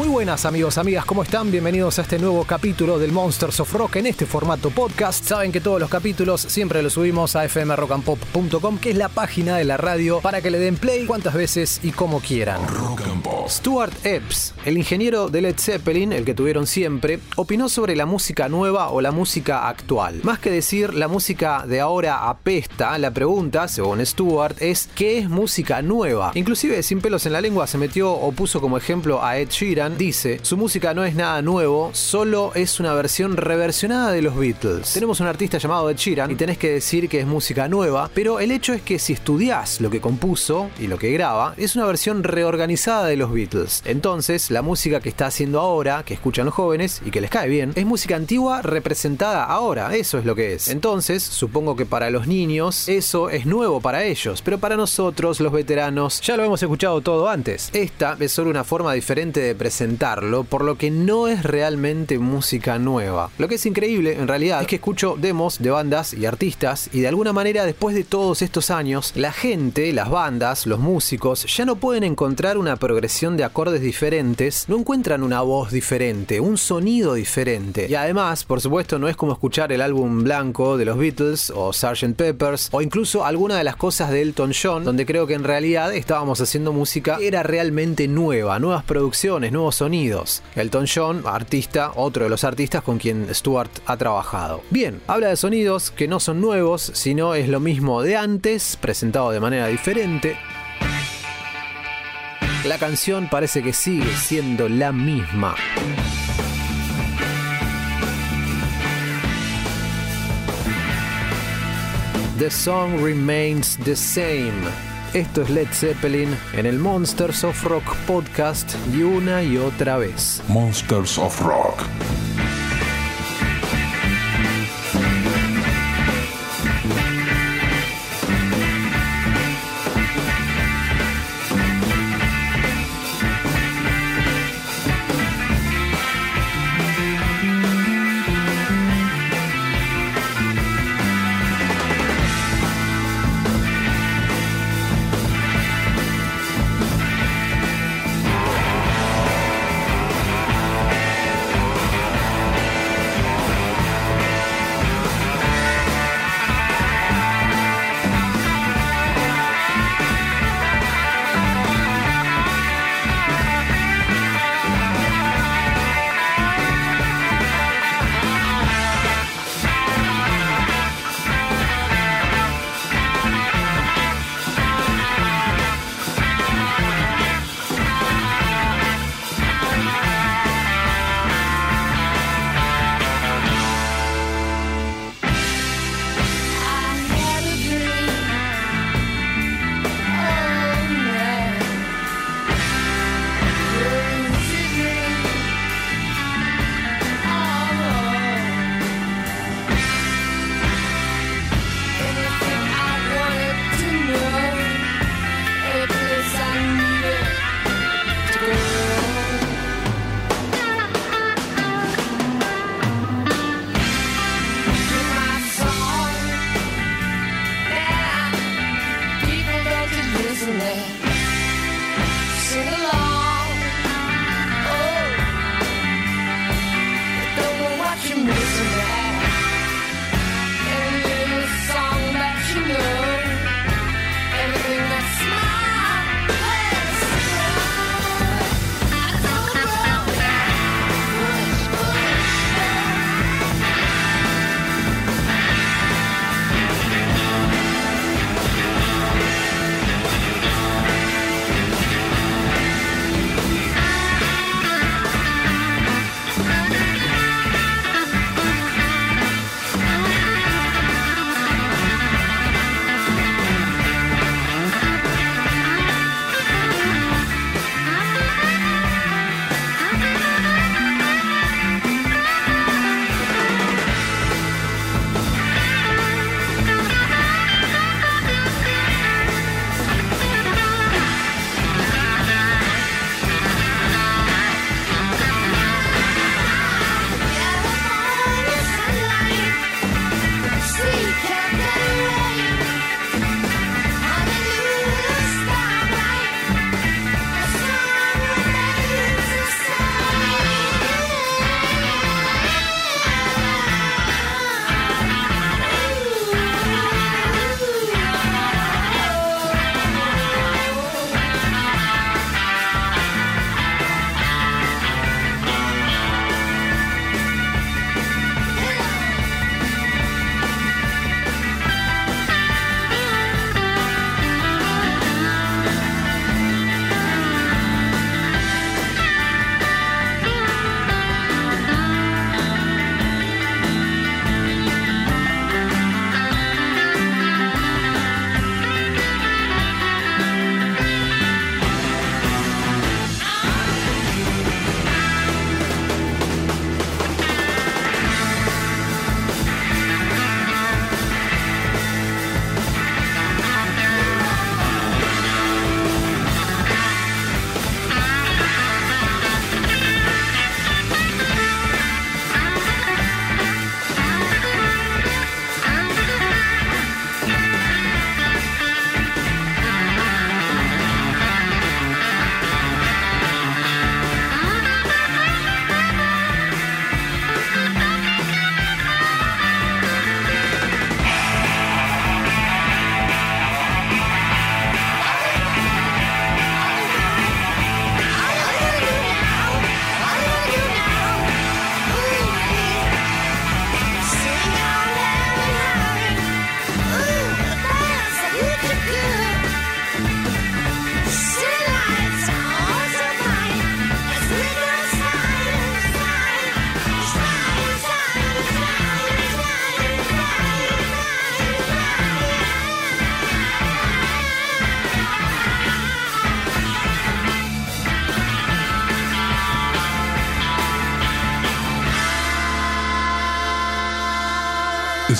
Muy buenas amigos, amigas, ¿cómo están? Bienvenidos a este nuevo capítulo del Monsters of Rock en este formato podcast. Saben que todos los capítulos siempre los subimos a fmrockandpop.com, que es la página de la radio para que le den play cuantas veces y como quieran. Rock and Pop. Stuart Epps, el ingeniero de Led Zeppelin, el que tuvieron siempre, opinó sobre la música nueva o la música actual. Más que decir la música de ahora apesta, la pregunta, según Stuart, es ¿qué es música nueva? Inclusive sin pelos en la lengua se metió o puso como ejemplo a Ed Sheeran, dice, su música no es nada nuevo, solo es una versión reversionada de los Beatles. Tenemos un artista llamado Ed Sheeran y tenés que decir que es música nueva, pero el hecho es que si estudiás lo que compuso y lo que graba, es una versión reorganizada de los Beatles. Entonces, la música que está haciendo ahora, que escuchan los jóvenes y que les cae bien, es música antigua representada ahora, eso es lo que es. Entonces, supongo que para los niños eso es nuevo para ellos, pero para nosotros, los veteranos, ya lo hemos escuchado todo antes. Esta es solo una forma diferente de presentarlo, por lo que no es realmente música nueva. Lo que es increíble, en realidad, es que escucho demos de bandas y artistas y de alguna manera después de todos estos años, la gente, las bandas, los músicos, ya no pueden encontrar una progresión de acordes diferentes, no encuentran una voz diferente, un sonido diferente. Y además, por supuesto, no es como escuchar el álbum blanco de los Beatles o Sgt. Peppers o incluso alguna de las cosas de Elton John, donde creo que en realidad estábamos haciendo música que era realmente nueva, nuevas producciones, nuevos sonidos. Elton John, artista, otro de los artistas con quien Stuart ha trabajado. Bien, habla de sonidos que no son nuevos, sino es lo mismo de antes, presentado de manera diferente. La canción parece que sigue siendo la misma. The song remains the same. Esto es Led Zeppelin en el Monsters of Rock podcast y una y otra vez. Monsters of Rock.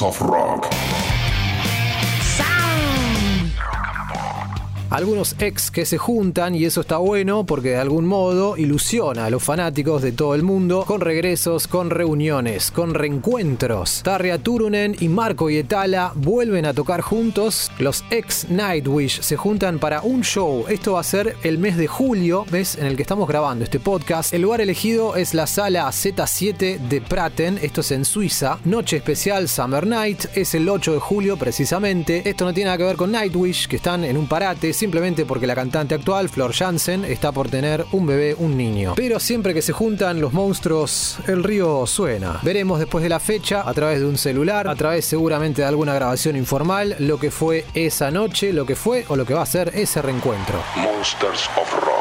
Of Rock. Algunos ex que se juntan y eso está bueno porque de algún modo ilusiona a los fanáticos de todo el mundo con regresos, con reuniones, con reencuentros. Tarja Turunen y Marco Yetala vuelven a tocar juntos. Los ex Nightwish se juntan para un show. Esto va a ser el mes de julio, mes en el que estamos grabando este podcast. El lugar elegido es la sala Z7 de Praten, esto es en Suiza. Noche especial Summer Night, es el 8 de julio precisamente. Esto no tiene nada que ver con Nightwish, que están en un parate, simplemente porque la cantante actual, Flor Jansen, está por tener un bebé, un niño. Pero siempre que se juntan los monstruos, el río suena. Veremos después de la fecha, a través de un celular, a través seguramente de alguna grabación informal, lo que fue esa noche, lo que fue o lo que va a ser ese reencuentro. Monsters of Rock.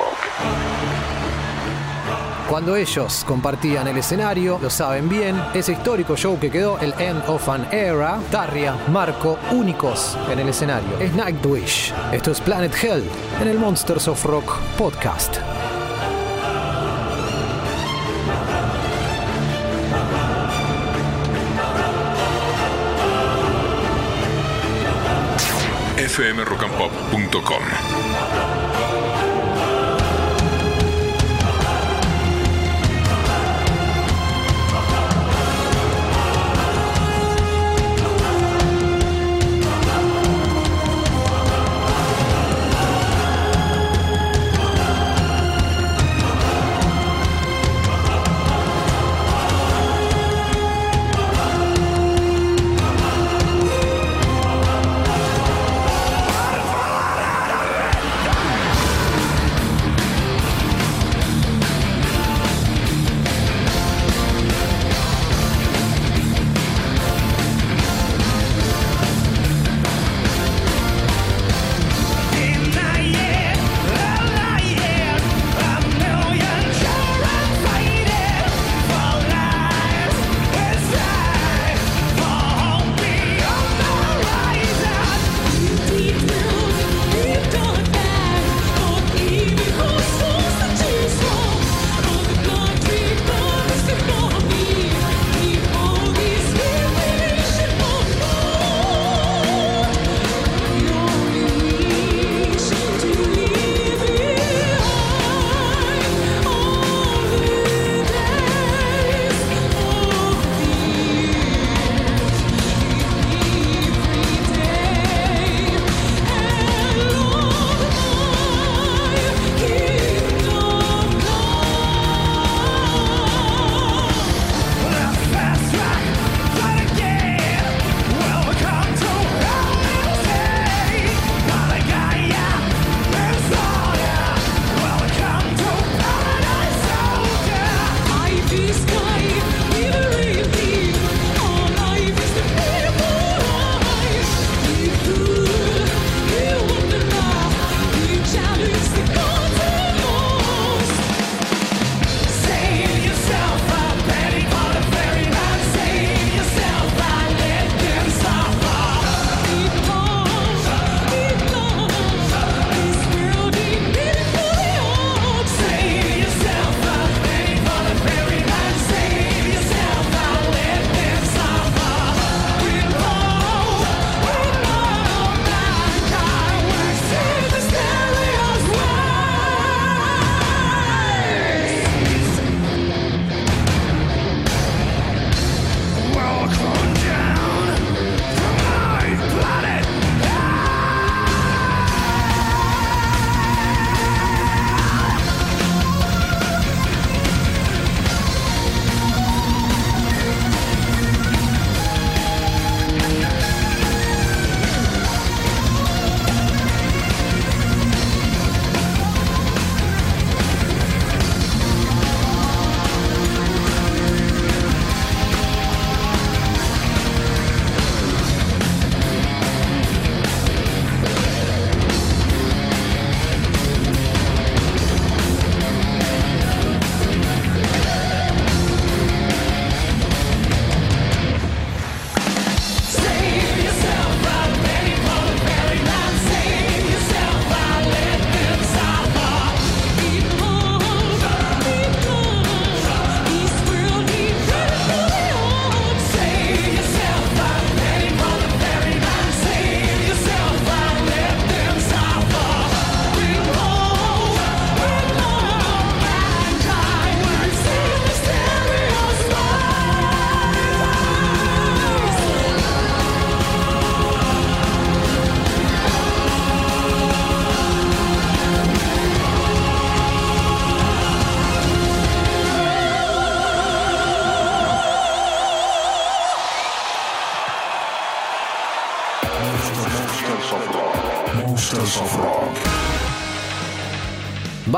Cuando ellos compartían el escenario, lo saben bien, ese histórico show que quedó, el End of an Era, Tarria, Marco, únicos en el escenario. Es Nightwish. Esto es Planet Hell en el Monsters of Rock podcast. fmrockandpop.com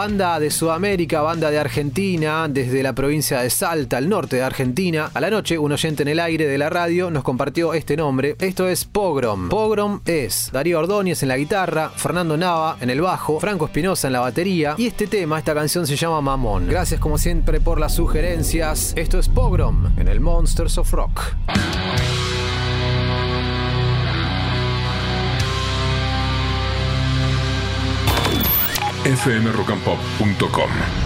Banda de Sudamérica, banda de Argentina, desde la provincia de Salta, al norte de Argentina. A la noche, un oyente en el aire de la radio nos compartió este nombre. Esto es Pogrom. Pogrom es Darío Ordóñez en la guitarra, Fernando Nava en el bajo, Franco Espinosa en la batería. Y este tema, esta canción se llama Mamón. Gracias como siempre por las sugerencias. Esto es Pogrom en el Monsters of Rock. fmrockandpop.com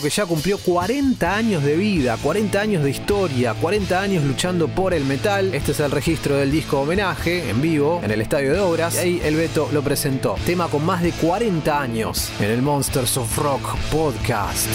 que ya cumplió 40 años de vida, 40 años de historia, 40 años luchando por el metal. Este es el registro del disco homenaje en vivo en el Estadio de Obras. Y el Beto lo presentó. Tema con más de 40 años en el Monsters of Rock podcast.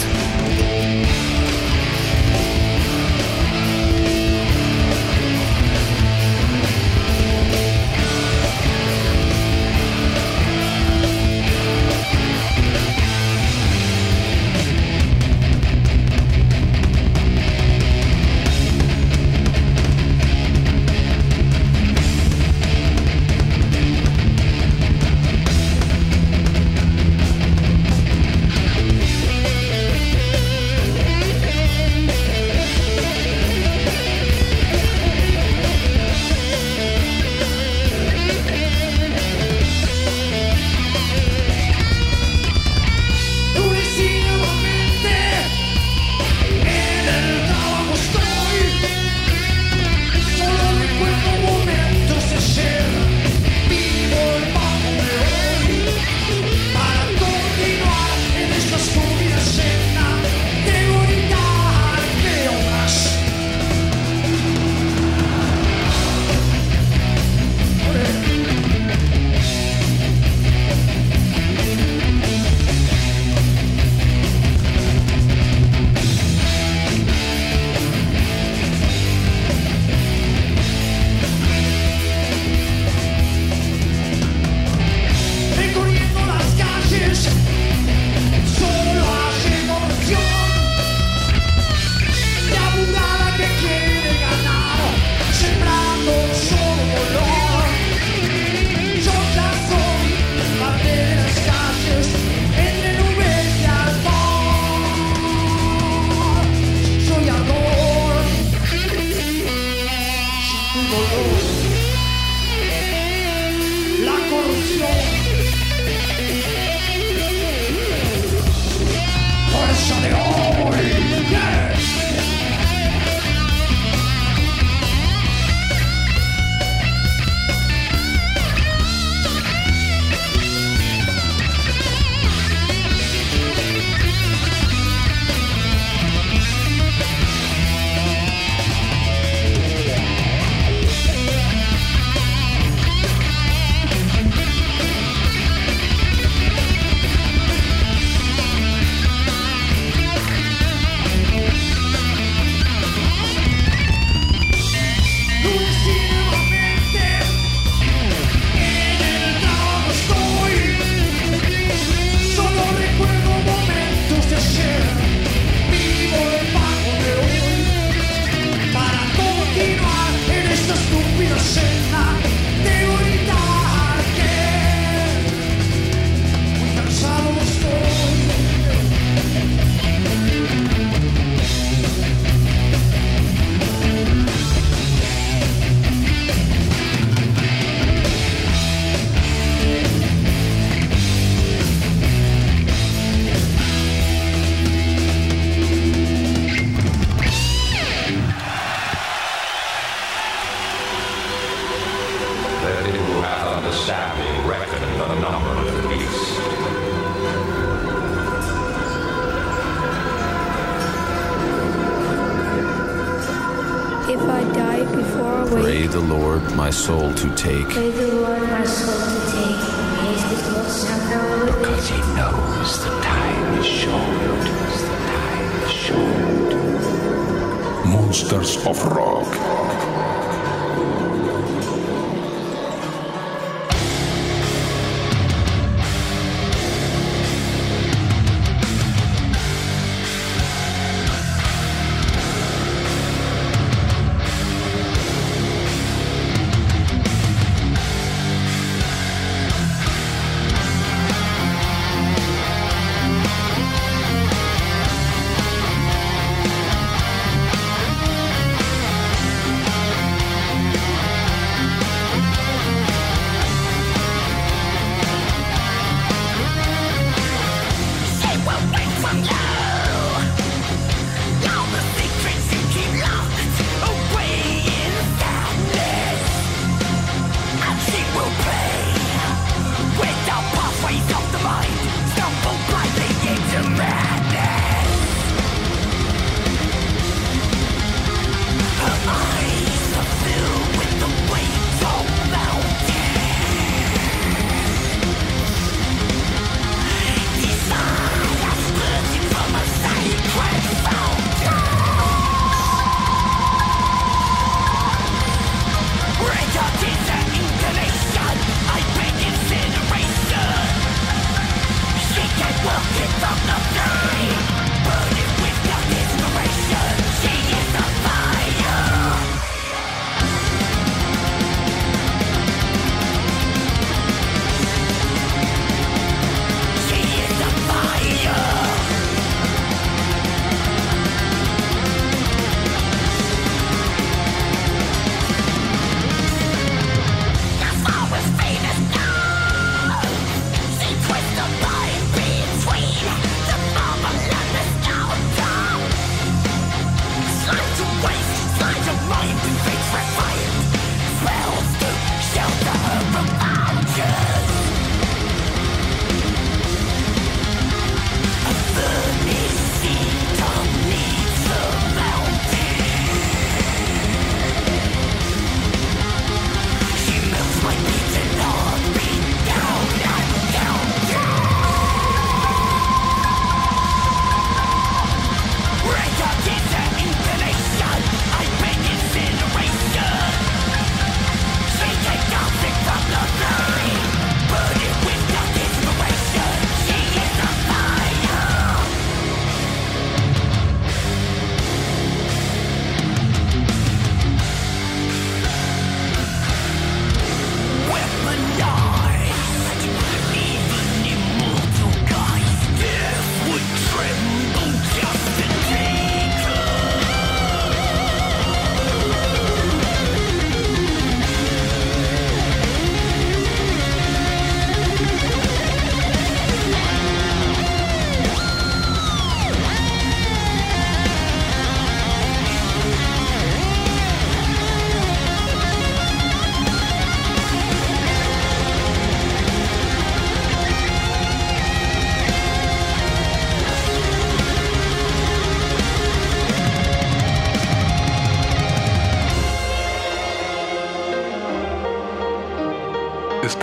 Monsters of Rock.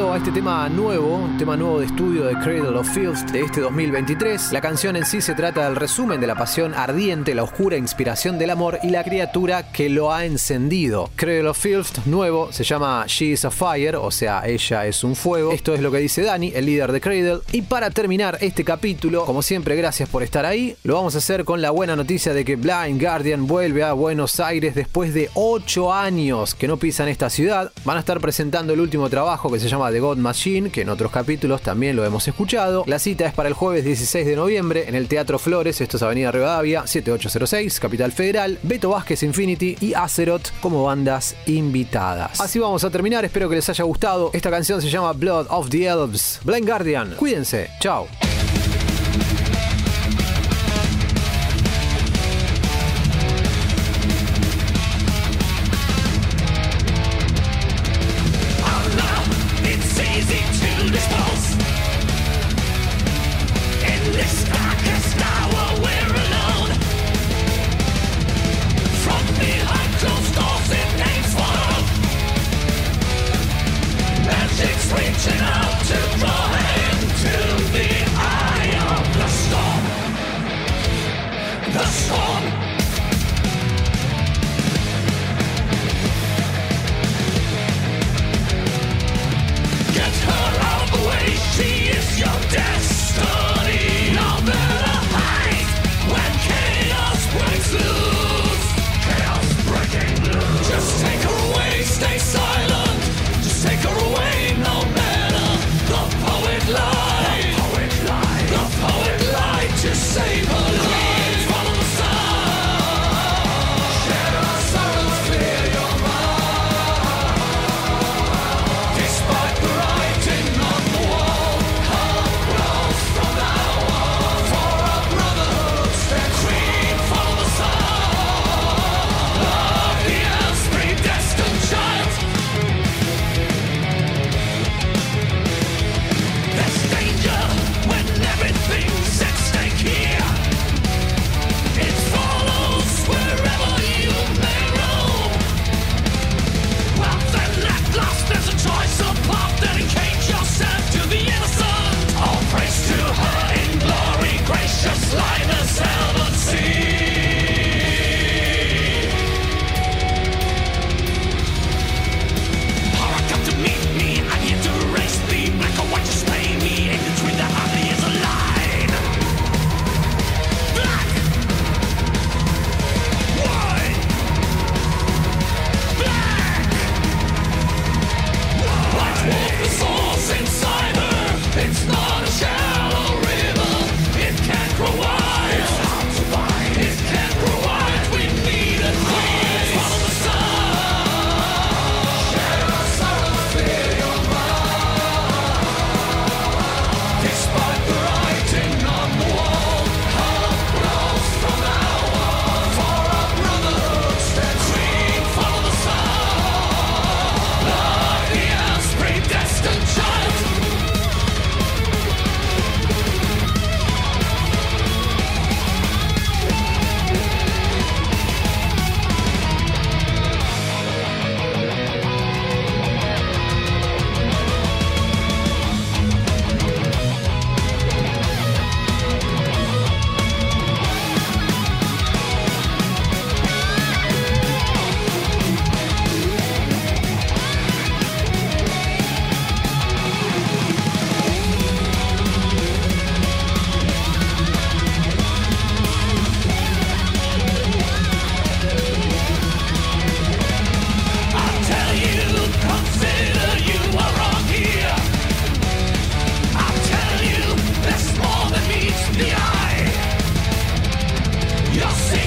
A este tema nuevo, un tema nuevo de estudio de Cradle of Filth de este 2023. La canción en sí se trata del resumen de la pasión ardiente, la oscura inspiración del amor y la criatura que lo ha encendido. Cradle of Filth nuevo se llama She is a Fire, o sea, ella es un fuego. Esto es lo que dice Dani, el líder de Cradle. Y para terminar este capítulo, como siempre, gracias por estar ahí. Lo vamos a hacer con la buena noticia de que Blind Guardian vuelve a Buenos Aires después de 8 años que no pisan esta ciudad. Van a estar presentando el último trabajo que se llama The God Machine, que en otros capítulos también lo hemos escuchado. La cita es para el jueves 16 de noviembre en el Teatro Flores, esto es Avenida Rivadavia, 7806, Capital Federal, Beto Vázquez Infinity y Azeroth como bandas invitadas. Así vamos a terminar, espero que les haya gustado. Esta canción se llama Blood of the Elves. Blind Guardian, cuídense, chao. You'll see.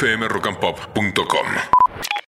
fmrockandpop.com.